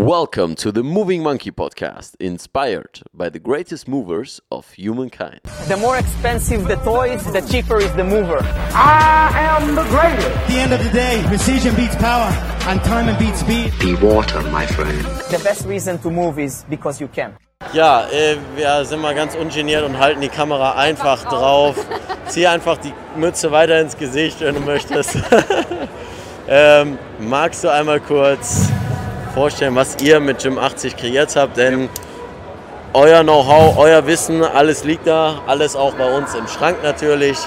Welcome to the Moving Monkey podcast, inspired by the greatest movers of humankind. The more expensive the toys, the cheaper is the mover. I am the greatest. At the end of the day, precision beats power and time beats speed. Be water, my friend. The best reason to move is because you can. Ja, äh, wir sind mal ganz ungeniert und halten die Kamera einfach drauf. Zieh einfach die Mütze weiter ins Gesicht, wenn du möchtest. ähm, magst du einmal kurz vorstellen, was ihr mit Gym 80 kreiert habt? Denn euer Know-how, euer Wissen, alles liegt da, alles auch bei uns im Schrank natürlich,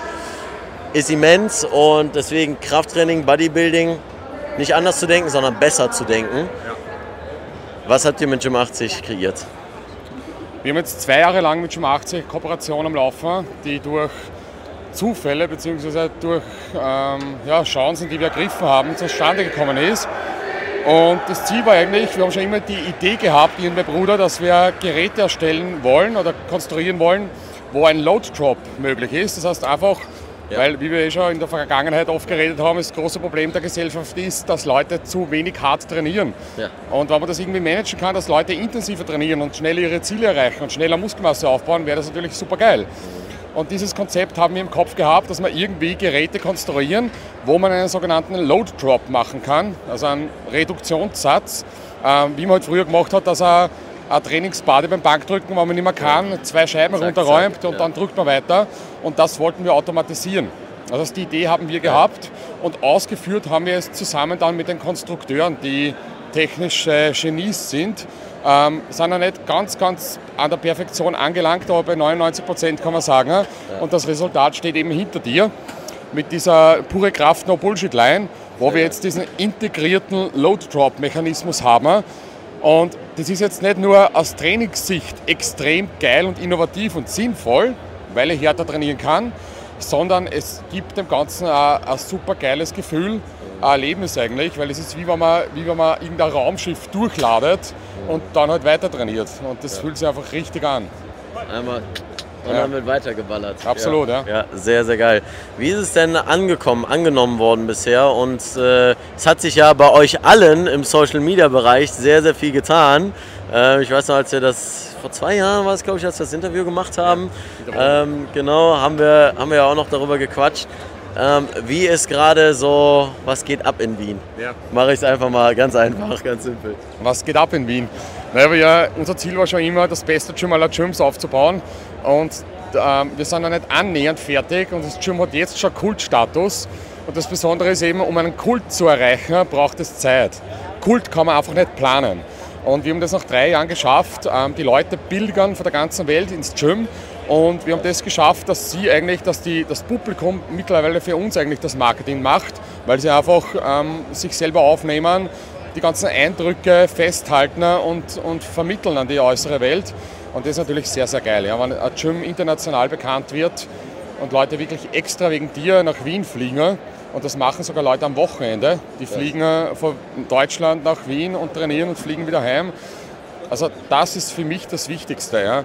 ist immens und deswegen Krafttraining, Bodybuilding, nicht anders zu denken, sondern besser zu denken. Was habt ihr mit Gym 80 kreiert? Wir haben jetzt zwei Jahre lang mit Gym 80 Kooperation am Laufen, die durch Zufälle bzw. durch ähm, ja, Chancen, die wir ergriffen haben, zustande gekommen ist. Und das Ziel war eigentlich, wir haben schon immer die Idee gehabt, ich und mein Bruder, dass wir Geräte erstellen wollen oder konstruieren wollen, wo ein Load Drop möglich ist. Das heißt einfach, Ja. weil, wie wir eh schon in der Vergangenheit oft geredet haben, das große Problem der Gesellschaft ist, dass Leute zu wenig hart trainieren. Ja. Und wenn man das irgendwie managen kann, dass Leute intensiver trainieren und schneller ihre Ziele erreichen und schneller Muskelmasse aufbauen, wäre das natürlich super geil. Und dieses Konzept haben wir im Kopf gehabt, dass wir irgendwie Geräte konstruieren, wo man einen sogenannten Load Drop machen kann, also einen Reduktionssatz, ähm, wie man halt früher gemacht hat, dass er ein Trainingsbade beim Bankdrücken, wenn man nicht mehr kann, zwei Scheiben Zack, runterräumt zack, und ja. dann drückt man weiter. Und das wollten wir automatisieren. Also die Idee haben wir gehabt und ausgeführt haben wir es zusammen dann mit den Konstrukteuren, die technische Genies sind. Ähm, sind ja nicht ganz, ganz an der Perfektion angelangt, aber bei 99 Prozent kann man sagen. Und das Resultat steht eben hinter dir mit dieser pure Kraft No Bullshit Line, wo wir jetzt diesen integrierten Load Drop Mechanismus haben. Und das ist jetzt nicht nur aus Trainingssicht extrem geil und innovativ und sinnvoll, weil ich härter trainieren kann, sondern es gibt dem Ganzen ein, ein super geiles Gefühl, Erlebnis eigentlich, weil es ist wie wenn man, wie wenn man irgendein Raumschiff durchladet und dann halt weiter trainiert. Und das fühlt sich einfach richtig an. Einmal und Ja. dann wird weitergeballert. Absolut, ja. Ja, sehr, sehr geil. Wie ist es denn angekommen, angenommen worden bisher? Und äh, es hat sich ja bei euch allen im Social Media Bereich sehr, sehr viel getan. Äh, ich weiß noch, als wir das vor zwei Jahren war es, glaube ich, als wir das Interview gemacht haben. ähm, genau, haben wir, haben wir ja auch noch darüber gequatscht. Ähm, wie ist gerade so, was geht ab in Wien? Ja. Mache ich es einfach mal ganz einfach, ganz simpel. Was geht ab in Wien? Naja, ja, unser Ziel war schon immer, das beste Gym aller Gyms aufzubauen. Und ähm, wir sind noch nicht annähernd fertig und das Gym hat jetzt schon Kultstatus. Und das Besondere ist eben, um einen Kult zu erreichen, braucht es Zeit. Kult kann man einfach nicht planen. Und wir haben das nach drei Jahren geschafft. Ähm, die Leute pilgern von der ganzen Welt ins Gym. Und wir haben das geschafft, dass sie eigentlich, dass die, das Publikum mittlerweile für uns eigentlich das Marketing macht, weil sie einfach ähm, sich selber aufnehmen, die ganzen Eindrücke festhalten und, und vermitteln an die äußere Welt. Und das ist natürlich sehr, sehr geil. Ja. Wenn ein Gym international bekannt wird und Leute wirklich extra wegen dir nach Wien fliegen, und das machen sogar Leute am Wochenende, die fliegen von Deutschland nach Wien und trainieren und fliegen wieder heim. Also das ist für mich das Wichtigste. Ja.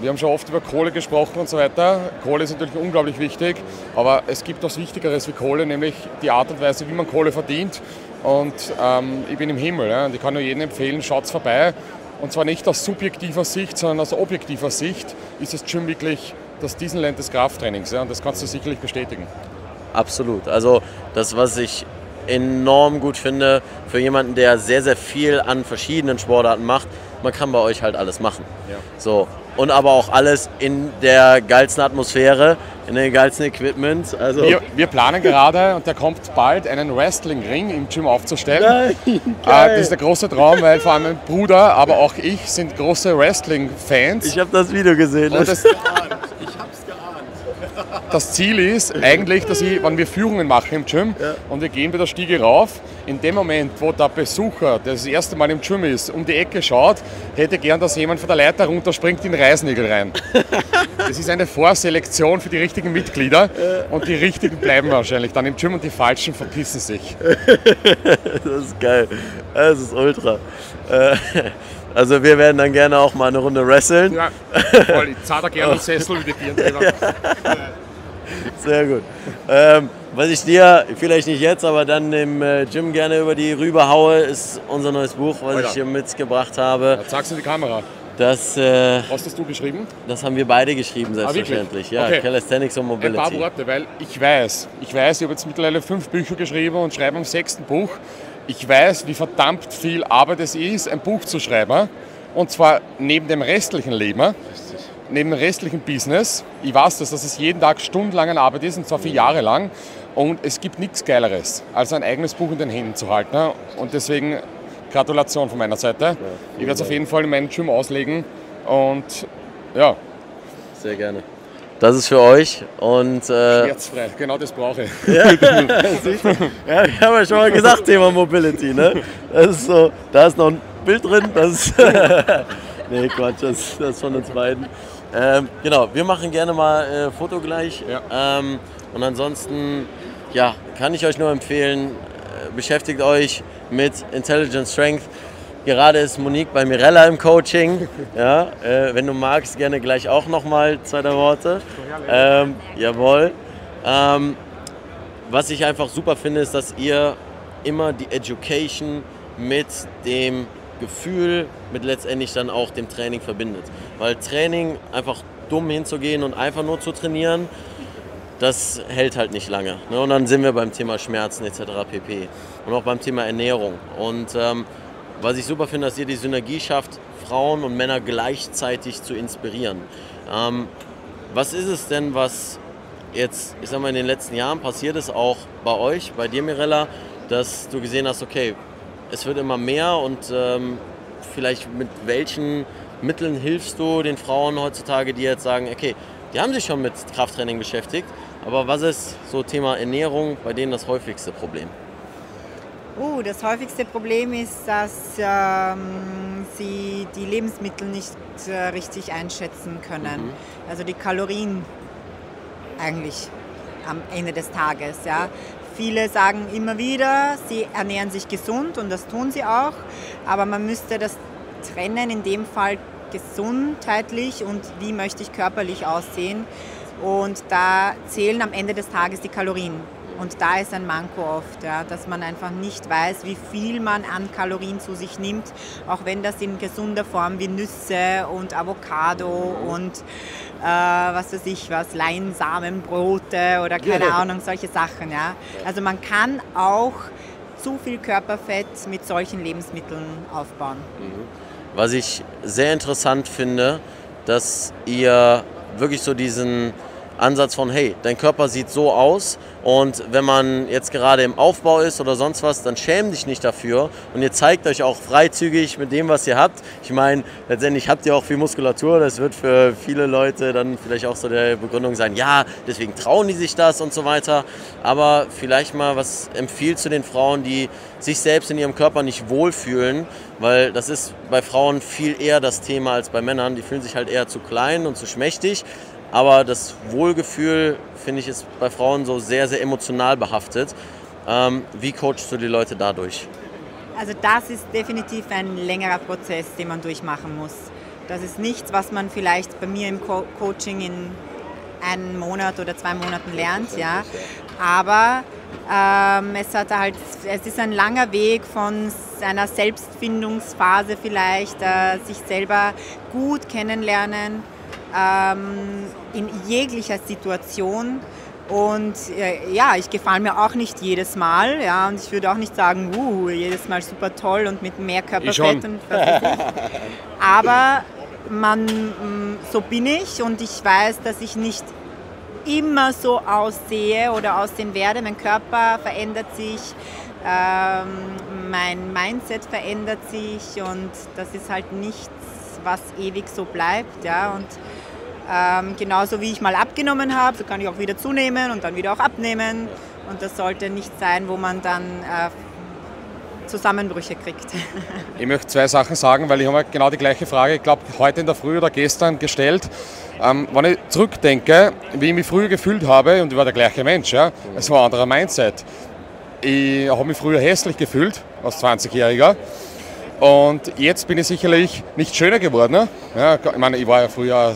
Wir haben schon oft über Kohle gesprochen und so weiter. Kohle ist natürlich unglaublich wichtig, aber es gibt was Wichtigeres wie Kohle, nämlich die Art und Weise, wie man Kohle verdient. Und ähm, ich bin im Himmel ja, und ich kann nur jedem empfehlen, schaut vorbei. Und zwar nicht aus subjektiver Sicht, sondern aus objektiver Sicht ist das Gym wirklich das Disneyland des Krafttrainings. Ja, und das kannst du sicherlich bestätigen. Absolut. Also das, was ich enorm gut finde für jemanden, der sehr, sehr viel an verschiedenen Sportarten macht, man kann bei euch halt alles machen. So. Und aber auch alles in der geilsten Atmosphäre, in dem geilsten Equipment. Also Wir, wir planen gerade, und der kommt bald, einen Wrestling-Ring im Gym aufzustellen. Nein, Äh, das ist der große Traum, weil vor allem mein Bruder, aber auch ich sind große Wrestling-Fans. ich habe das Video gesehen. Und das, das Ziel ist eigentlich, dass ich, wenn wir Führungen machen im Gym und wir gehen bei der Stiege rauf, in dem Moment, wo der Besucher, der das erste Mal im Gym ist, um die Ecke schaut, hätte gern, dass jemand von der Leiter runterspringt in den Reißnägel rein. Das ist eine Vorselektion für die richtigen Mitglieder und die richtigen bleiben wahrscheinlich dann im Gym und die falschen verpissen sich. Das ist geil. Das ist ultra. Äh, Also wir werden dann gerne auch mal eine Runde wresteln. Ja, voll. Ich zahle da gerne einen Sessel wie die Birnen. Sehr gut. Ähm, was ich dir, vielleicht nicht jetzt, aber dann im äh, Gym gerne über die Rübe haue, ist unser neues Buch, was Alter. ich hier mitgebracht habe. Jetzt sagst du die Kamera. Das, äh, Was hast du geschrieben? das haben wir beide geschrieben, wirklich? selbstverständlich. ja, Okay. Calisthenics und Ein paar Mobility. Worte, weil ich weiß, ich weiß, ich habe jetzt mittlerweile fünf Bücher geschrieben und schreibe am sechsten Buch. Ich weiß, wie verdammt viel Arbeit es ist, ein Buch zu schreiben. Und zwar neben dem restlichen Leben, neben dem restlichen Business. Ich weiß das, dass es jeden Tag stundenlang an Arbeit ist, und zwar vier Jahre lang. Und es gibt nichts Geileres, als ein eigenes Buch in den Händen zu halten. Und deswegen Gratulation von meiner Seite. Ich werde es auf jeden Fall in meinen Gym auslegen. Und ja, Sehr gerne. Das ist für euch und äh, schmerzfrei, genau das brauche ich. ja, ich habe ja schon mal gesagt, Thema Mobility, ne? Das ist so, da ist noch ein Bild drin, das ist, nee, Quatsch, das, das ist von uns beiden. Ähm, genau, wir machen gerne mal äh, Foto gleich. Ja. Ähm, und ansonsten, ja, kann ich euch nur empfehlen, äh, beschäftigt euch mit Intelligent Strength. Gerade ist Monique bei Mirella im Coaching. Ja, äh, wenn du magst, gerne gleich auch nochmal zwei, drei Worte. Ähm, jawohl. Ähm, was ich einfach super finde, ist, dass ihr immer die Education mit dem Gefühl, mit letztendlich dann auch dem Training verbindet. Weil Training einfach dumm hinzugehen und einfach nur zu trainieren, das hält halt nicht lange. Ne? Und dann sind wir beim Thema Schmerzen etc. pp. Und auch beim Thema Ernährung. Und ähm, was ich super finde, dass ihr die Synergie schafft, Frauen und Männer gleichzeitig zu inspirieren. Ähm, was ist es denn, was jetzt, ich sag mal, in den letzten Jahren passiert ist, auch bei euch, bei dir, Mirella, dass du gesehen hast, okay, es wird immer mehr und ähm, vielleicht mit welchen Mitteln hilfst du den Frauen heutzutage, die jetzt sagen, okay, die haben sich schon mit Krafttraining beschäftigt, aber was ist so Thema Ernährung bei denen das häufigste Problem? Uh, das häufigste Problem ist, dass ähm, sie die Lebensmittel nicht äh, richtig einschätzen können. Also die Kalorien eigentlich am Ende des Tages. Ja. Viele sagen immer wieder, sie ernähren sich gesund und das tun sie auch, aber man müsste das trennen, in dem Fall gesundheitlich und wie möchte ich körperlich aussehen. Und da zählen am Ende des Tages die Kalorien. Und da ist ein Manko oft, ja, dass man einfach nicht weiß, wie viel man an Kalorien zu sich nimmt, auch wenn das in gesunder Form wie Nüsse und Avocado und äh, was weiß ich was, Leinsamenbrote oder keine Ahnung, solche Sachen. Ja. Also man kann auch zu viel Körperfett mit solchen Lebensmitteln aufbauen. Was ich sehr interessant finde, dass ihr wirklich so diesen Ansatz von, hey, dein Körper sieht so aus und wenn man jetzt gerade im Aufbau ist oder sonst was, dann schäm dich nicht dafür und ihr zeigt euch auch freizügig mit dem, was ihr habt. Ich meine, letztendlich habt ihr auch viel Muskulatur, das wird für viele Leute dann vielleicht auch so der Begründung sein, ja, deswegen trauen die sich das und so weiter. Aber vielleicht mal, was empfiehlt zu den Frauen, die sich selbst in ihrem Körper nicht wohlfühlen, weil das ist bei Frauen viel eher das Thema als bei Männern. Die fühlen sich halt eher zu klein und zu schmächtig. Aber das Wohlgefühl, finde ich, ist bei Frauen so sehr, sehr emotional behaftet. Ähm, wie coachst du die Leute dadurch? Also das ist definitiv ein längerer Prozess, den man durchmachen muss. Das ist nichts, was man vielleicht bei mir im Co Coaching in einem Monat oder zwei Monaten lernt, ja. Aber ähm, es hat halt, es ist ein langer Weg von einer Selbstfindungsphase vielleicht, äh, sich selber gut kennenlernen ähm, in jeglicher Situation. Und äh, ja, ich gefalle mir auch nicht jedes Mal. Ja, und ich würde auch nicht sagen, uh, jedes Mal super toll und mit mehr. Körperfett und was weiß ich. Aber man, mh, so bin ich und ich weiß, dass ich nicht immer so aussehe oder aussehen werde. Mein Körper verändert sich, ähm, mein Mindset verändert sich und das ist halt nichts, was ewig so bleibt. Ja? Und ähm, genauso wie ich mal abgenommen habe, so kann ich auch wieder zunehmen und dann wieder auch abnehmen. Und das sollte nicht sein, wo man dann äh, Zusammenbrüche kriegt. Ich möchte zwei Sachen sagen, weil ich habe mir genau die gleiche Frage, ich glaube, heute in der Früh oder gestern gestellt. Ähm, wenn ich zurückdenke, wie ich mich früher gefühlt habe, und ich war der gleiche Mensch, ja, es war ein anderer Mindset. Ich habe mich früher hässlich gefühlt, als 20-Jähriger. Und jetzt bin ich sicherlich nicht schöner geworden. Ne? Ja, ich meine, ich war ja früher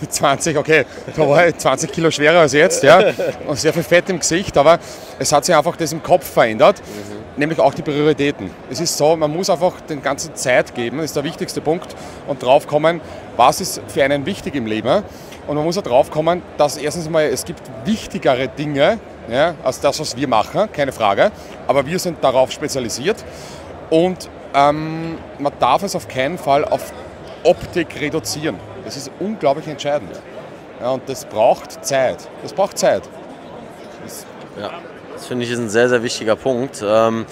mit 20, okay, da war ich 20 Kilo schwerer als jetzt, ja, und sehr viel Fett im Gesicht, aber es hat sich einfach das im Kopf verändert, nämlich auch die Prioritäten. Es ist so, man muss einfach den ganzen Zeit geben, das ist der wichtigste Punkt, und drauf kommen, was ist für einen wichtig im Leben. Und man muss auch drauf kommen, dass erstens mal es gibt wichtigere Dinge ja, als das, was wir machen, keine Frage, aber wir sind darauf spezialisiert. Und ähm, man darf es auf keinen Fall auf Optik reduzieren. Das ist unglaublich entscheidend. Ja, und das braucht Zeit. Das braucht Zeit. Das ja, das finde ich ist ein sehr, sehr wichtiger Punkt. Ähm,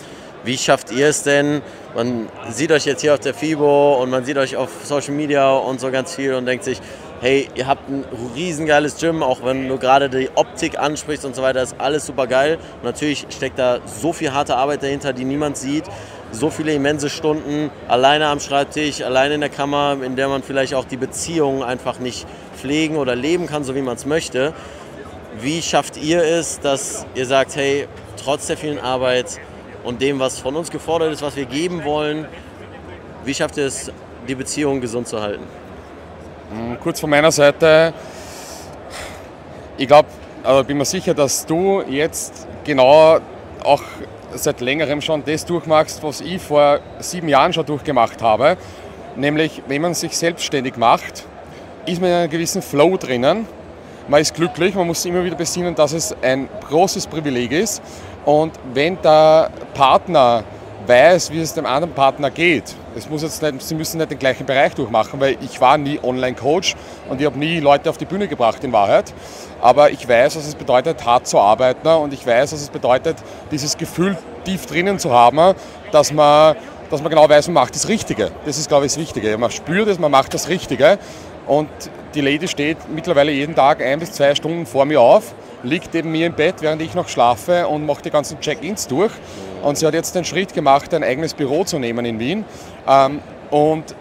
wie schafft ihr es denn? Man sieht euch jetzt hier auf der FIBO und man sieht euch auf Social Media und so ganz viel und denkt sich, hey, ihr habt ein riesengeiles Gym, auch wenn du gerade die Optik ansprichst und so weiter, ist alles super geil. natürlich steckt da so viel harte Arbeit dahinter, die niemand sieht. So viele immense Stunden alleine am Schreibtisch, alleine in der Kammer, in der man vielleicht auch die Beziehungen einfach nicht pflegen oder leben kann, so wie man es möchte. Wie schafft ihr es, dass ihr sagt, hey, trotz der vielen Arbeit und dem, was von uns gefordert ist, was wir geben wollen, wie schafft ihr es, die Beziehung gesund zu halten? Hm, kurz von meiner Seite, ich glaube, also bin mir sicher, dass du jetzt genau auch seit längerem schon das durchmachst, was ich vor sieben Jahren schon durchgemacht habe. Nämlich, wenn man sich selbstständig macht, ist man in einem gewissen Flow drinnen. Man ist glücklich, man muss immer wieder besinnen, dass es ein großes Privileg ist. Und wenn der Partner weiß, wie es dem anderen Partner geht. Es muss jetzt nicht, Sie müssen nicht den gleichen Bereich durchmachen, weil ich war nie Online-Coach und ich habe nie Leute auf die Bühne gebracht in Wahrheit. Aber ich weiß, was es bedeutet, hart zu arbeiten und ich weiß, was es bedeutet, dieses Gefühl tief drinnen zu haben, dass man, dass man genau weiß, man macht das Richtige. Das ist, glaube ich, das Wichtige. Man spürt es, man macht das Richtige und die Lady steht mittlerweile jeden Tag ein bis zwei Stunden vor mir auf liegt neben mir im Bett, während ich noch schlafe und mache die ganzen Check-ins durch. Und sie hat jetzt den Schritt gemacht, ein eigenes Büro zu nehmen in Wien. Ähm, und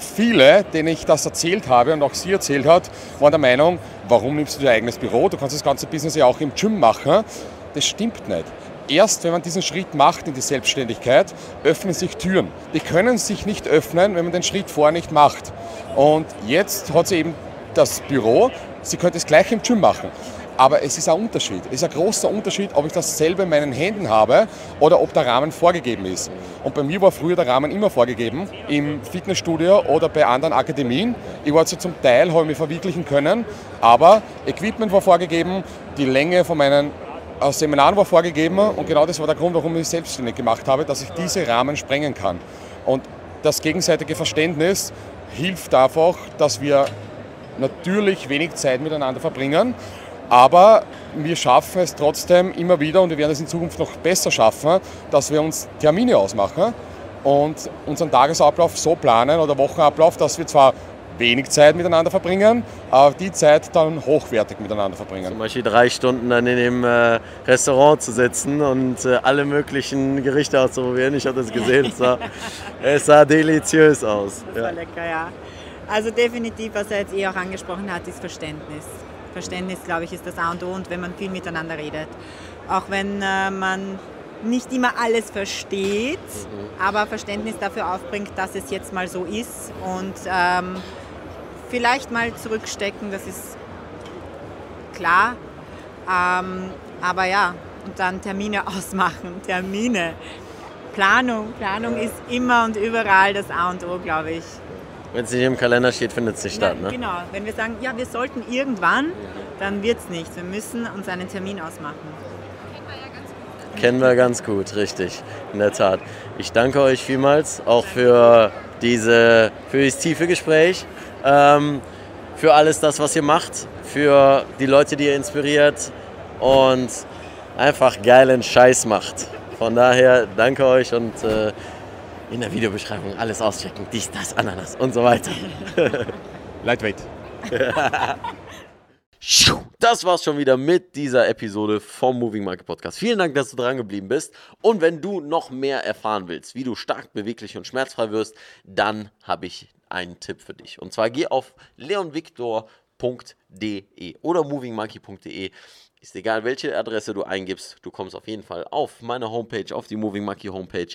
viele, denen ich das erzählt habe und auch sie erzählt hat, waren der Meinung, warum nimmst du dein eigenes Büro? Du kannst das ganze Business ja auch im Gym machen. Das stimmt nicht. Erst wenn man diesen Schritt macht in die Selbstständigkeit, öffnen sich Türen. Die können sich nicht öffnen, wenn man den Schritt vorher nicht macht. Und jetzt hat sie eben das Büro, sie könnte es gleich im Gym machen. Aber es ist ein Unterschied. Es ist ein großer Unterschied, ob ich das selber in meinen Händen habe oder ob der Rahmen vorgegeben ist. Und bei mir war früher der Rahmen immer vorgegeben, im Fitnessstudio oder bei anderen Akademien. Ich war zwar zum Teil, habe mich verwirklichen können, aber Equipment war vorgegeben, die Länge von meinen äh, Seminaren war vorgegeben und genau das war der Grund, warum ich mich selbstständig gemacht habe, dass ich diese Rahmen sprengen kann. Und das gegenseitige Verständnis hilft einfach, dass wir natürlich wenig Zeit miteinander verbringen aber wir schaffen es trotzdem immer wieder und wir werden es in Zukunft noch besser schaffen, dass wir uns Termine ausmachen und unseren Tagesablauf so planen oder Wochenablauf, dass wir zwar wenig Zeit miteinander verbringen, aber die Zeit dann hochwertig miteinander verbringen. Zum Beispiel drei Stunden dann in dem äh, Restaurant zu sitzen und äh, alle möglichen Gerichte auszuprobieren. Ich habe das gesehen, es sah, es sah deliziös aus. Das war lecker, ja. Also definitiv, was er jetzt eh auch angesprochen hat, ist Verständnis. Verständnis, glaube ich, ist das A und O und wenn man viel miteinander redet. Auch wenn äh, man nicht immer alles versteht, mhm. aber Verständnis dafür aufbringt, dass es jetzt mal so ist und ähm, vielleicht mal zurückstecken, das ist klar. Ähm, aber ja, und dann Termine ausmachen, Termine. Planung, Planung ist immer und überall das A und O, glaube ich. Wenn es nicht im Kalender steht, findet es nicht statt. Ne? Genau, wenn wir sagen, ja, wir sollten irgendwann, dann wird es nichts. Wir müssen uns einen Termin ausmachen. Kennen wir ganz gut, richtig, in der Tat. Ich danke euch vielmals auch für, diese, für dieses tiefe Gespräch, ähm, für alles das, was ihr macht, für die Leute, die ihr inspiriert und einfach geilen Scheiß macht. Von daher danke euch und äh, in der Videobeschreibung alles auschecken. Dies, das, Ananas und so weiter. Lightweight. Das war's schon wieder mit dieser Episode vom Moving Market Podcast. Vielen Dank, dass du dran geblieben bist. Und wenn du noch mehr erfahren willst, wie du stark, beweglich und schmerzfrei wirst, dann habe ich einen Tipp für dich. Und zwar geh auf leonvictor.de oder movingmonkey.de. Ist egal, welche Adresse du eingibst, du kommst auf jeden Fall auf meine Homepage, auf die Moving Monkey Homepage